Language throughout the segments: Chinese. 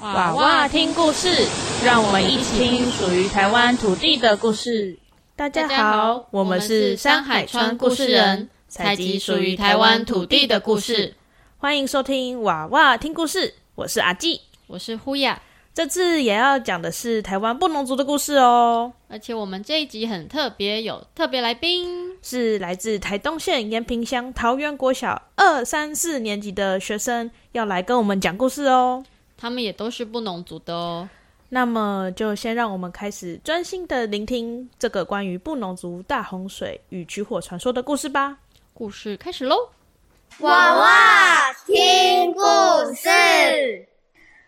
娃娃听故事，让我们一起听属于台湾土地的故事。大家好，我们是山海川故事人，采集属于台湾土地的故事。欢迎收听娃娃听故事，我是阿纪，我是呼雅。这次也要讲的是台湾布农族的故事哦。而且我们这一集很特别，有特别来宾，是来自台东县延平乡桃园国小二三四年级的学生，要来跟我们讲故事哦。他们也都是布农族的哦。那么，就先让我们开始专心的聆听这个关于布农族大洪水与取火传说的故事吧。故事开始喽！娃娃听故事。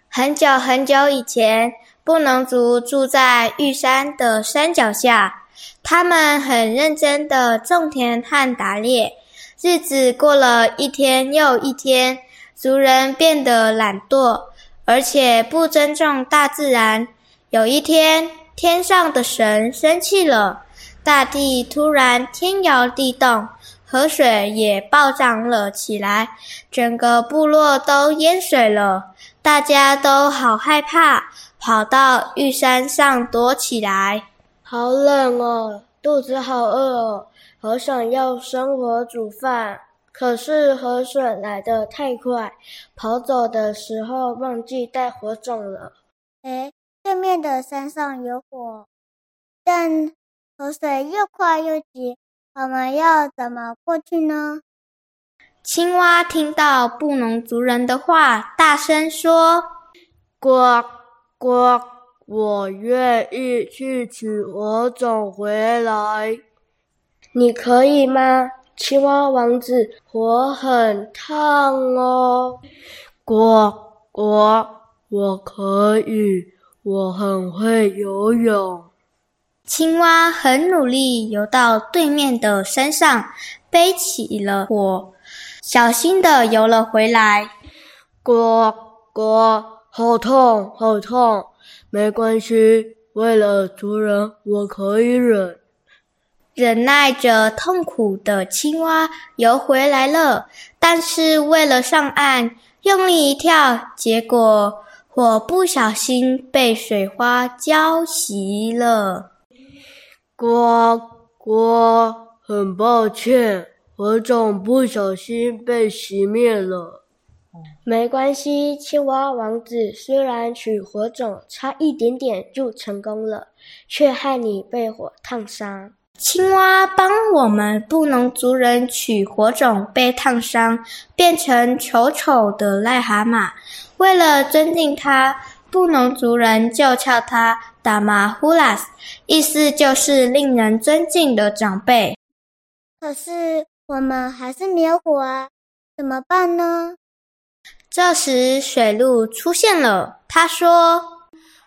很久很久以前，布农族住在玉山的山脚下，他们很认真的种田和打猎，日子过了一天又一天，族人变得懒惰。而且不尊重大自然。有一天，天上的神生气了，大地突然天摇地动，河水也暴涨了起来，整个部落都淹水了。大家都好害怕，跑到玉山上躲起来。好冷哦，肚子好饿哦，好想要生火煮饭。可是河水来得太快，跑走的时候忘记带火种了。哎，对面的山上有火，但河水又快又急，我们要怎么过去呢？青蛙听到布农族人的话，大声说：“呱呱，我愿意去取火种回来，你可以吗？”青蛙王子，火很烫哦。呱呱，我可以，我很会游泳。青蛙很努力游到对面的山上，背起了火，小心的游了回来。呱呱，好痛，好痛！没关系，为了族人，我可以忍。忍耐着痛苦的青蛙游回来了，但是为了上岸，用力一跳，结果火不小心被水花浇熄了。呱呱，很抱歉，火种不小心被熄灭了。没关系，青蛙王子虽然取火种差一点点就成功了，却害你被火烫伤。青蛙帮我们布农族人取火种，被烫伤，变成丑丑的癞蛤蟆。为了尊敬它，布农族人就叫它达马呼拉斯，意思就是令人尊敬的长辈。可是我们还是没有火啊，怎么办呢？这时水鹿出现了，他说：“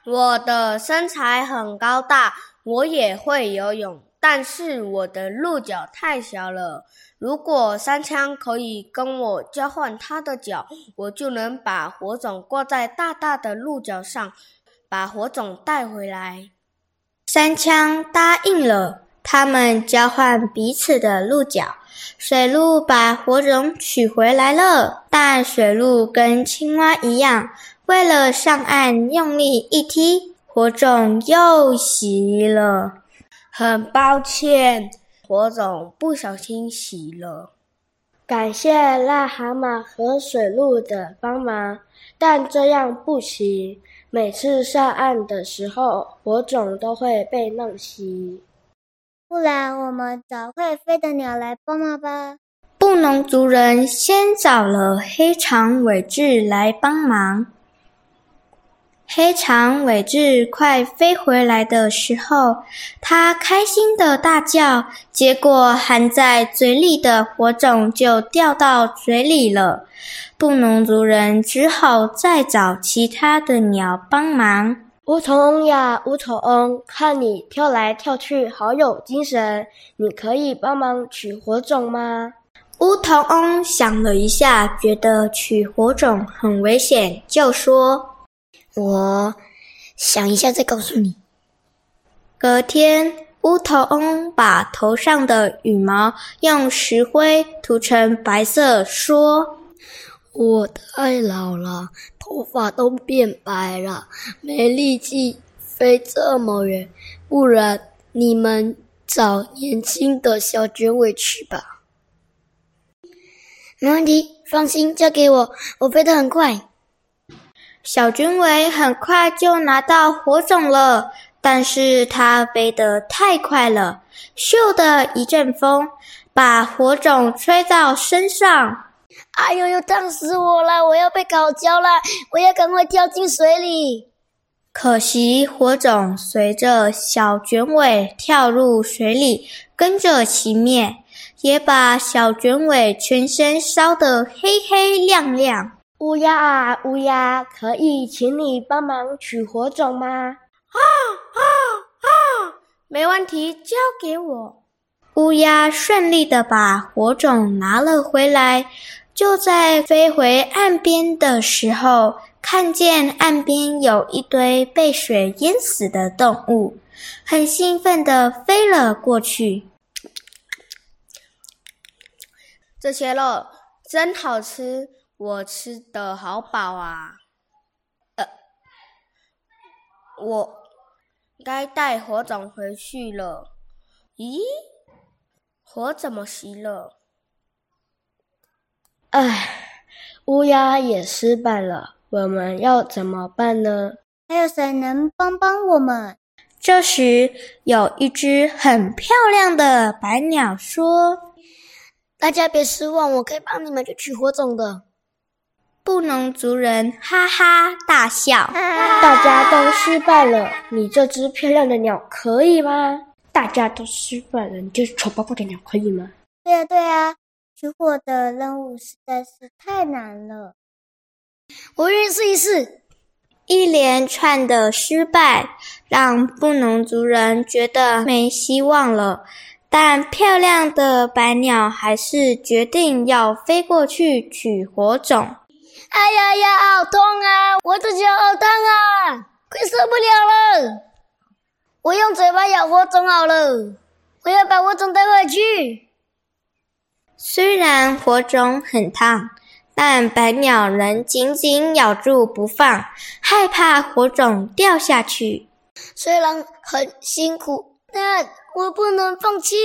我的身材很高大，我也会游泳。”但是我的鹿角太小了，如果三枪可以跟我交换他的角，我就能把火种挂在大大的鹿角上，把火种带回来。三枪答应了，他们交换彼此的鹿角。水鹿把火种取回来了，但水鹿跟青蛙一样，为了上岸用力一踢，火种又熄了。很抱歉，火种不小心熄了。感谢癞蛤蟆和水鹿的帮忙，但这样不行。每次上岸的时候，火种都会被弄熄。不然，我们找会飞的鸟来帮忙吧。布农族人先找了黑长尾雉来帮忙。黑长尾雉快飞回来的时候，它开心的大叫，结果含在嘴里的火种就掉到嘴里了。布农族人只好再找其他的鸟帮忙。乌头翁呀，乌头翁，看你跳来跳去，好有精神，你可以帮忙取火种吗？乌头翁想了一下，觉得取火种很危险，就说。我想一下再告诉你。隔天，乌头翁把头上的羽毛用石灰涂成白色，说：“我太老了，头发都变白了，没力气飞这么远。不然你们找年轻的小卷尾去吧。没问题，放心，交给我，我飞得很快。小卷尾很快就拿到火种了，但是它飞得太快了，咻的一阵风把火种吹到身上。哎呦呦！烫死我了！我要被烤焦了！我要赶快跳进水里。可惜火种随着小卷尾跳入水里，跟着熄灭，也把小卷尾全身烧得黑黑亮亮。乌鸦啊，乌鸦，可以请你帮忙取火种吗？啊啊啊！没问题，交给我。乌鸦顺利的把火种拿了回来。就在飞回岸边的时候，看见岸边有一堆被水淹死的动物，很兴奋的飞了过去。这些肉真好吃，我吃的好饱啊！呃，我该带火种回去了。咦，火怎么熄了？唉，乌鸦也失败了，我们要怎么办呢？还有谁能帮帮我们？这时，有一只很漂亮的白鸟说：“大家别失望，我可以帮你们去取火种的。”布农族人哈哈大笑：“大家都失败了，你这只漂亮的鸟可以吗？大家都失败了，你这丑巴巴的鸟可以吗？”对呀，对呀。取火的任务实在是太难了，我愿意试一试。一连串的失败让布农族人觉得没希望了，但漂亮的白鸟还是决定要飞过去取火种。哎呀呀，好痛啊！我的脚好烫啊，快受不了了！我用嘴巴咬火种好了，我要把火种带回去。虽然火种很烫，但白鸟仍紧紧咬住不放，害怕火种掉下去。虽然很辛苦，但我不能放弃。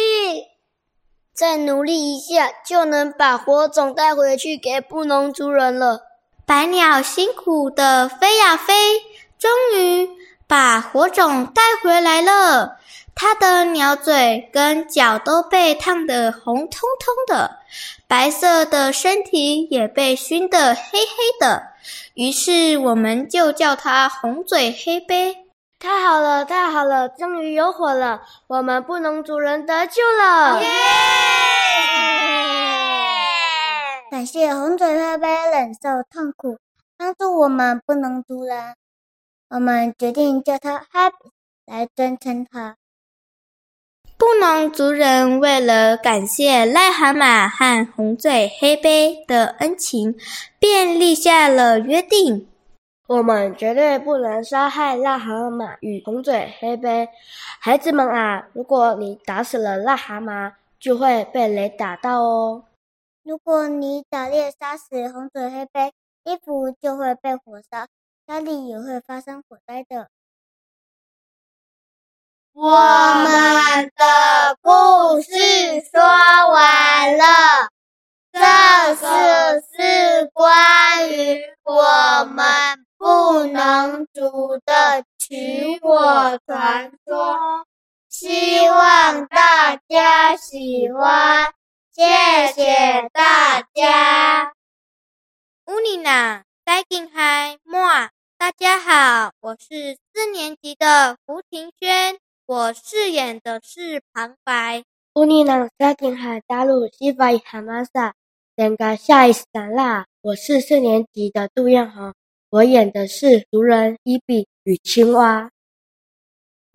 再努力一下，就能把火种带回去给布农族人了。白鸟辛苦的飞呀飞，终于把火种带回来了。它的鸟嘴跟脚都被烫得红彤彤的，白色的身体也被熏得黑黑的，于是我们就叫它红嘴黑背。太好了，太好了，终于有火了，我们不能主人得救了！耶！感谢红嘴黑背忍受痛苦，帮助我们不能主人，我们决定叫它 Happy 来尊称他。布农族人为了感谢癞蛤蟆和红嘴黑背的恩情，便立下了约定：我们绝对不能杀害癞蛤蟆与红嘴黑背。孩子们啊，如果你打死了癞蛤蟆，就会被雷打到哦；如果你打猎杀死红嘴黑背，衣服就会被火烧，家里也会发生火灾的。我们的故事说完了，这次是关于我们不能族的取火传说，希望大家喜欢，谢谢大家。乌尼娜，再见嗨莫，大家好，我是四年级的胡庭轩。我饰演的是旁白。乌尼朗沙丁海大陆西法伊哈玛萨，人家下一散啦。我是四年级的杜彦宏，我演的是族人伊比与青蛙。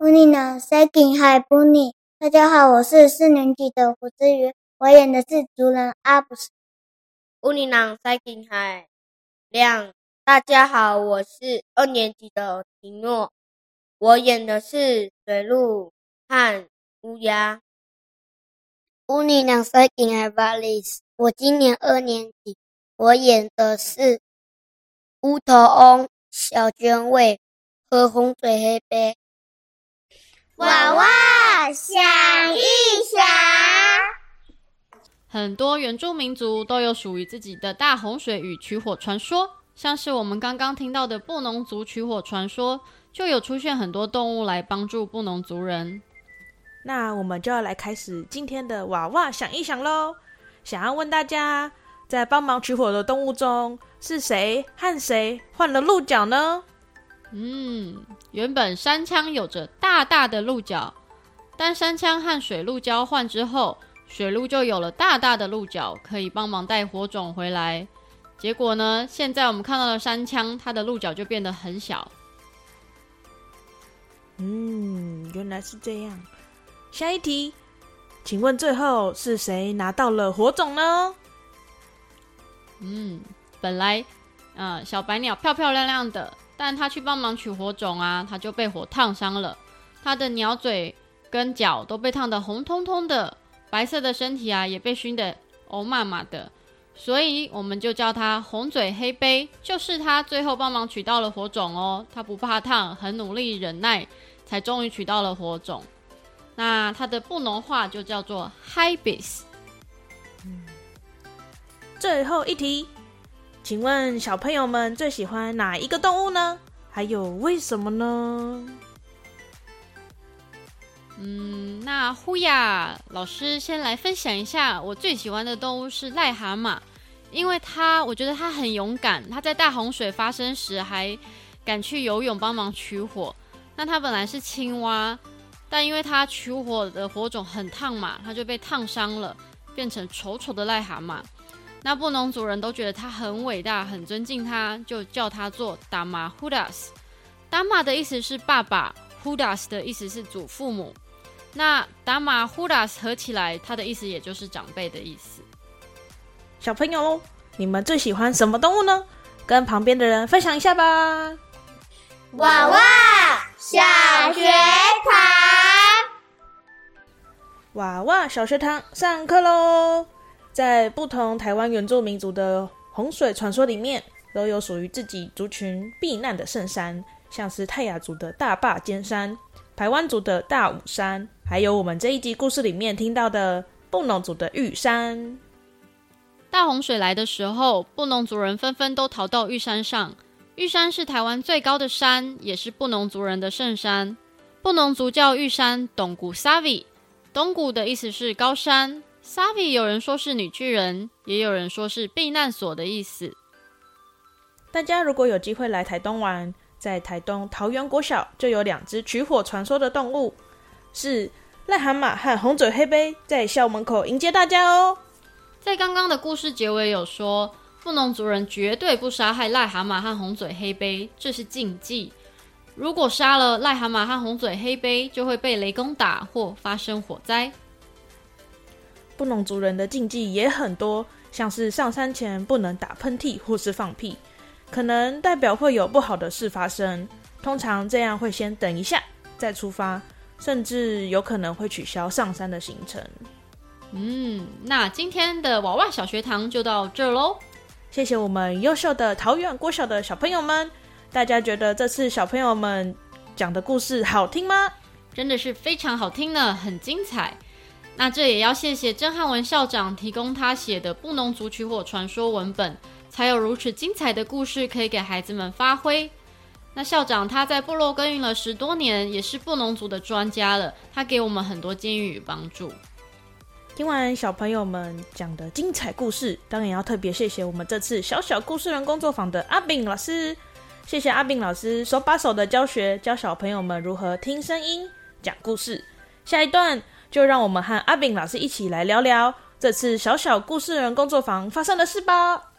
乌尼朗沙丁海布尼，大家好，我是四年级的胡子瑜，我演的是族人阿布斯。乌尼朗塞金海亮，大家好，我是二年级的提诺。我演的是水鹿和乌鸦。乌尼朗塞，金海巴利斯。我今年二年级，我演的是乌头翁、小卷尾和红嘴黑背。娃娃想一想，很多原住民族都有属于自己的大洪水与取火传说，像是我们刚刚听到的布农族取火传说，就有出现很多动物来帮助布农族人。那我们就要来开始今天的娃娃想一想喽。想要问大家，在帮忙取火的动物中，是谁和谁换了鹿角呢？嗯，原本山枪有着大大的鹿角，但山枪和水鹿交换之后，水鹿就有了大大的鹿角，可以帮忙带火种回来。结果呢，现在我们看到的山枪，它的鹿角就变得很小。嗯，原来是这样。下一题，请问最后是谁拿到了火种呢？嗯，本来，呃，小白鸟漂漂亮亮的，但它去帮忙取火种啊，它就被火烫伤了。它的鸟嘴跟脚都被烫得红彤彤的，白色的身体啊也被熏得欧麻麻的，所以我们就叫它红嘴黑背，就是它最后帮忙取到了火种哦。它不怕烫，很努力忍耐，才终于取到了火种。那它的布农话就叫做 Hibis。最后一题，请问小朋友们最喜欢哪一个动物呢？还有为什么呢？嗯，那呼呀老师先来分享一下，我最喜欢的动物是癞蛤蟆，因为它我觉得它很勇敢，它在大洪水发生时还敢去游泳帮忙取火。那它本来是青蛙，但因为它取火的火种很烫嘛，它就被烫伤了，变成丑丑的癞蛤蟆。那布农族人都觉得它很伟大，很尊敬它，就叫它做达玛胡达斯。达玛的意思是爸爸，胡达斯的意思是祖父母。那达马呼达斯合起来，它的意思也就是长辈的意思。小朋友，你们最喜欢什么动物呢？跟旁边的人分享一下吧。娃娃小学堂，娃娃小学堂上课喽！在不同台湾原住民族的洪水传说里面，都有属于自己族群避难的圣山，像是泰雅族的大坝尖山、台湾族的大武山，还有我们这一集故事里面听到的布农族的玉山。大洪水来的时候，布农族人纷纷都逃到玉山上。玉山是台湾最高的山，也是布农族人的圣山。布农族叫玉山东古 Savi，东古的意思是高山，Savi 有人说是女巨人，也有人说是避难所的意思。大家如果有机会来台东玩，在台东桃园国小就有两只取火传说的动物，是癞蛤蟆和红嘴黑背，在校门口迎接大家哦。在刚刚的故事结尾有说。富农族人绝对不杀害癞蛤蟆和红嘴黑背，这是禁忌。如果杀了癞蛤蟆和红嘴黑背，就会被雷公打或发生火灾。布农族人的禁忌也很多，像是上山前不能打喷嚏或是放屁，可能代表会有不好的事发生。通常这样会先等一下再出发，甚至有可能会取消上山的行程。嗯，那今天的娃娃小学堂就到这喽。谢谢我们优秀的桃园国小的小朋友们，大家觉得这次小朋友们讲的故事好听吗？真的是非常好听呢，很精彩。那这也要谢谢曾汉文校长提供他写的布农族取火传说文本，才有如此精彩的故事可以给孩子们发挥。那校长他在部落耕耘了十多年，也是布农族的专家了，他给我们很多建议与帮助。听完小朋友们讲的精彩故事，当然要特别谢谢我们这次小小故事人工作坊的阿炳老师。谢谢阿炳老师手把手的教学，教小朋友们如何听声音讲故事。下一段就让我们和阿炳老师一起来聊聊这次小小故事人工作坊发生的事吧。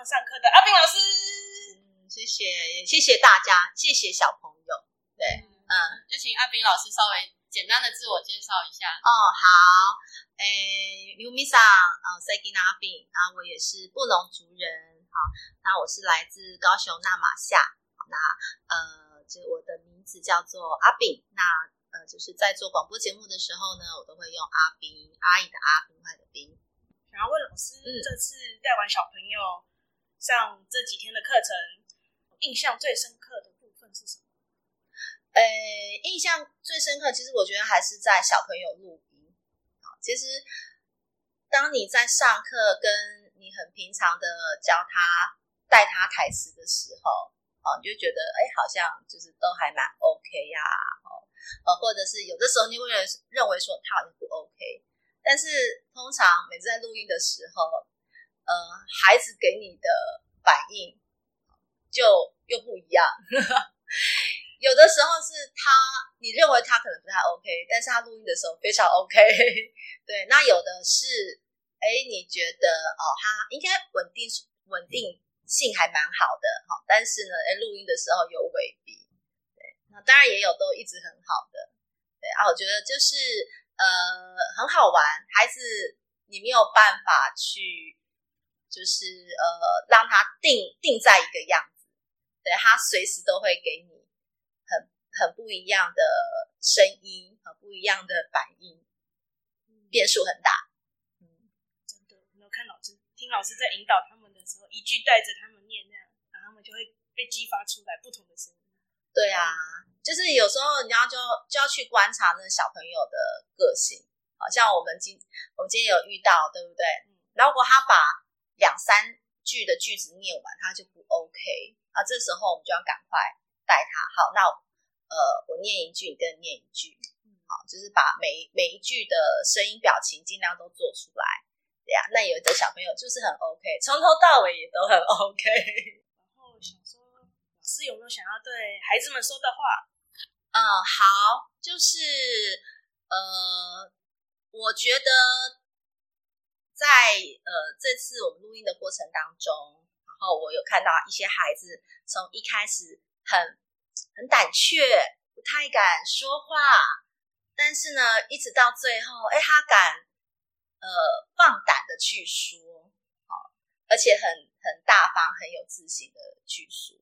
上课的阿斌老师，嗯，谢谢，也谢谢大家，谢谢小朋友。对，嗯，就请阿斌老师稍微简单的自我介绍一下。哦，好，诶，刘米桑，嗯，塞吉纳宾，然后我也是布隆族人，好，那我是来自高雄纳马夏，那呃，就我的名字叫做阿炳。那呃，就是在做广播节目的时候呢，我都会用阿斌，阿姨的阿，冰块的冰。想要问老师，这次带完小朋友上这几天的课程，印象最深刻的部分是什么？呃，印象最深刻，其实我觉得还是在小朋友录音。其实当你在上课，跟你很平常的教他、带他台词的时候，哦，你就觉得，哎，好像就是都还蛮 OK 呀，哦。或者是有的时候你会认为说他好像不 OK，但是通常每次在录音的时候，呃，孩子给你的反应就又不一样。有的时候是他你认为他可能不太 OK，但是他录音的时候非常 OK。对，那有的是，哎，你觉得哦，他应该稳定稳定性还蛮好的哈，但是呢，哎，录音的时候有尾鼻。那当然也有都一直很好的，对啊，我觉得就是呃很好玩，孩子你没有办法去就是呃让他定定在一个样子，对他随时都会给你很很不一样的声音，很不一样的反应，变数很大。嗯，真的，没有看老师听老师在引导他们的时候，一句带着他们念那样，然后他们就会被激发出来不同的声音。对啊，就是有时候你要就就要去观察那小朋友的个性，好像我们今我们今天有遇到，对不对？然后如果他把两三句的句子念完，他就不 OK 啊，这时候我们就要赶快带他。好，那呃，我念一句，你跟念一句，好，就是把每每一句的声音、表情尽量都做出来，对呀。那有的小朋友就是很 OK，从头到尾也都很 OK。然后想说，老师有没有想要对孩子们说的话？嗯，好，就是呃，我觉得在呃这次我们录音的过程当中，然后我有看到一些孩子从一开始很很胆怯，不太敢说话，但是呢，一直到最后，哎，他敢呃放胆的去说，好，而且很很大方、很有自信的去说。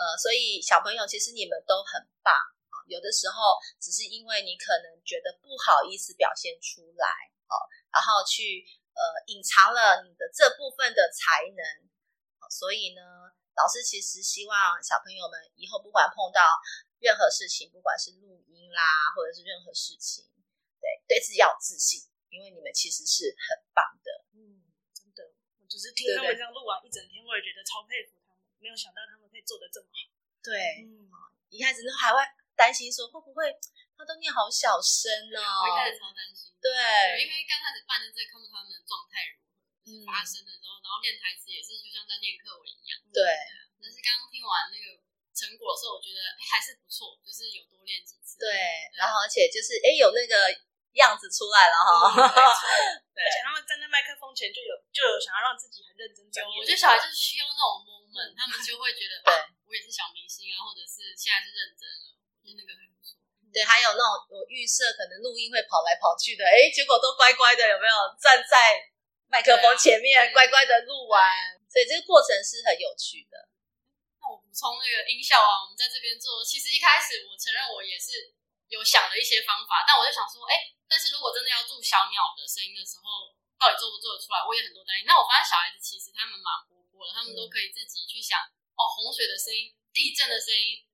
呃，所以小朋友其实你们都很棒啊。有的时候只是因为你可能觉得不好意思表现出来，哦，然后去呃隐藏了你的这部分的才能。所以呢，老师其实希望小朋友们以后不管碰到任何事情，不管是录音啦，或者是任何事情，对对自己要有自信，因为你们其实是很棒的。嗯，真的，我只是听他们这样录完一整天，我也觉得超佩服他们。没有想到他们可以做的这么好。对，嗯，一开始都还会担心说会不会他都念好小声哦，我一开始超担心。对，因为刚开始办的这看不出他们的状态如何，发生的时候，然后练台词也是就像在念课文一样。对，但是刚刚听完那个成果的时候，我觉得哎还是不错，就是有多练几次。对，然后而且就是哎有那个。样子出来了哈，对，而且他们站在麦克风前就有就有想要让自己很认真专业。我觉得小孩就是需要那种 moment，他们就会觉得，对，我也是小明星啊，或者是现在是认真了，我觉得那个还不错。对，还有那种我预设可能录音会跑来跑去的，哎，结果都乖乖的，有没有站在麦克风前面乖乖的录完？所以这个过程是很有趣的。那我补充那个音效啊，我们在这边做，其实一开始我承认我也是有想了一些方法，但我就想说，哎。但是如果真的要做小鸟的声音的时候，到底做不做得出来？我也很多担心。那我发现小孩子其实他们蛮活泼的，他们都可以自己去想哦，洪水的声音、地震的声音。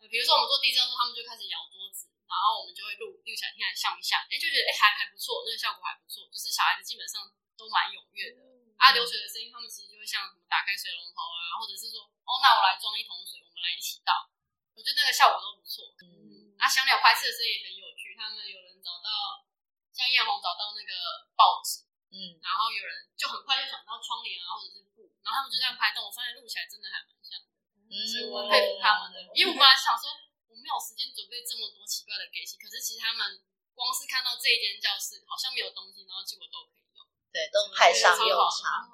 呃，比如说我们做地震的时候，他们就开始摇桌子，然后我们就会录录起来听，看像不像？哎，就觉得哎还还不错，那个效果还不错。就是小孩子基本上都蛮踊跃的。啊，流水的声音，他们其实就会像什么打开水龙头啊，或者是说哦，那我来装一桶水，我们来一起倒。我觉得那个效果都不错。嗯，啊，小鸟拍摄的声音也很有趣，他们有人找到。像艳红找到那个报纸，嗯，然后有人就很快就想到窗帘啊，或者是布，然后他们就这样拍动，我发现录起来真的还蛮像的，所以我佩服他们的。因为我本来想说我没有时间准备这么多奇怪的给戏，可是其实他们光是看到这一间教室好像没有东西，然后结果都可以用，对，都派上用场。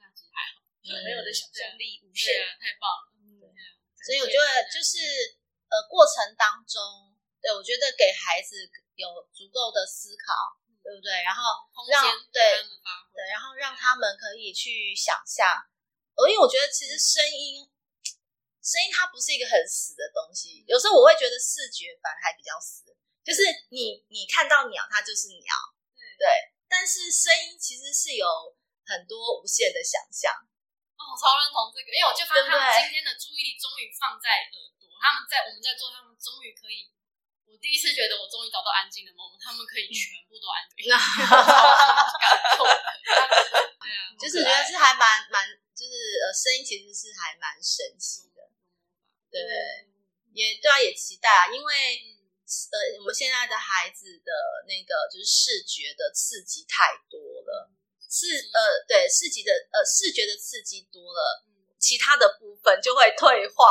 那其实还好，小朋友的想象力无限，太棒了。对，所以我觉得就是呃过程当中，对我觉得给孩子。有足够的思考，对不对？然后让对对，然后让他们可以去想象。因为我觉得其实声音声音它不是一个很死的东西，有时候我会觉得视觉反而还比较死，就是你你看到鸟，它就是鸟，对，但是声音其实是有很多无限的想象。哦，超认同这个，因为我就发现他们今天的注意力终于放在耳朵，他们在我们在做，他们终于可以。我第一次觉得我终于找到安静的 moment，他们可以全部都安静。感动 就是觉得是还蛮蛮，就是呃，声音其实是还蛮神奇的。对，也对啊，也期待啊，因为呃，我们现在的孩子的那个就是视觉的刺激太多了。视呃对视觉的呃视觉的刺激多了，其他的部分就会退化，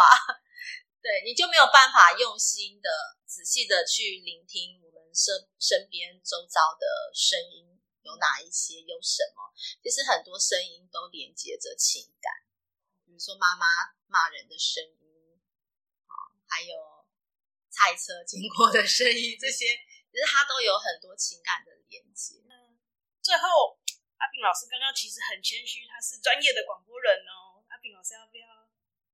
对，你就没有办法用心的、仔细的去聆听我们身身边周遭的声音有哪一些，有什么？其实很多声音都连接着情感，比如说妈妈骂人的声音，啊，还有菜车经过的声音，这些 其实它都有很多情感的连接。最后。阿炳老师刚刚其实很谦虚，他是专业的广播人哦。阿炳老师要不要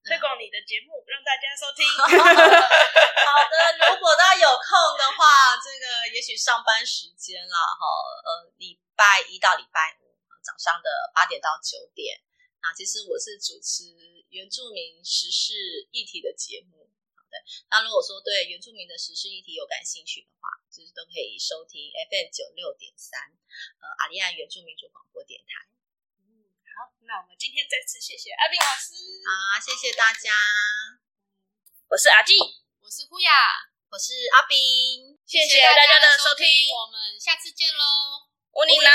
推广你的节目，让大家收听？好的，如果大家有空的话，这个也许上班时间啦，哈，呃，礼拜一到礼拜五早上的八点到九点，啊，其实我是主持原住民时事议题的节目。那如果说对原住民的时事议题有感兴趣的话，就是都可以收听 FM 九六点三，呃，阿利亚原住民族广播电台。嗯，好，那我们今天再次谢谢阿斌老师，好，谢谢大家。我是阿静，我是呼雅，我是阿斌，谢谢大家的收听，我们下次见喽，乌尼拉。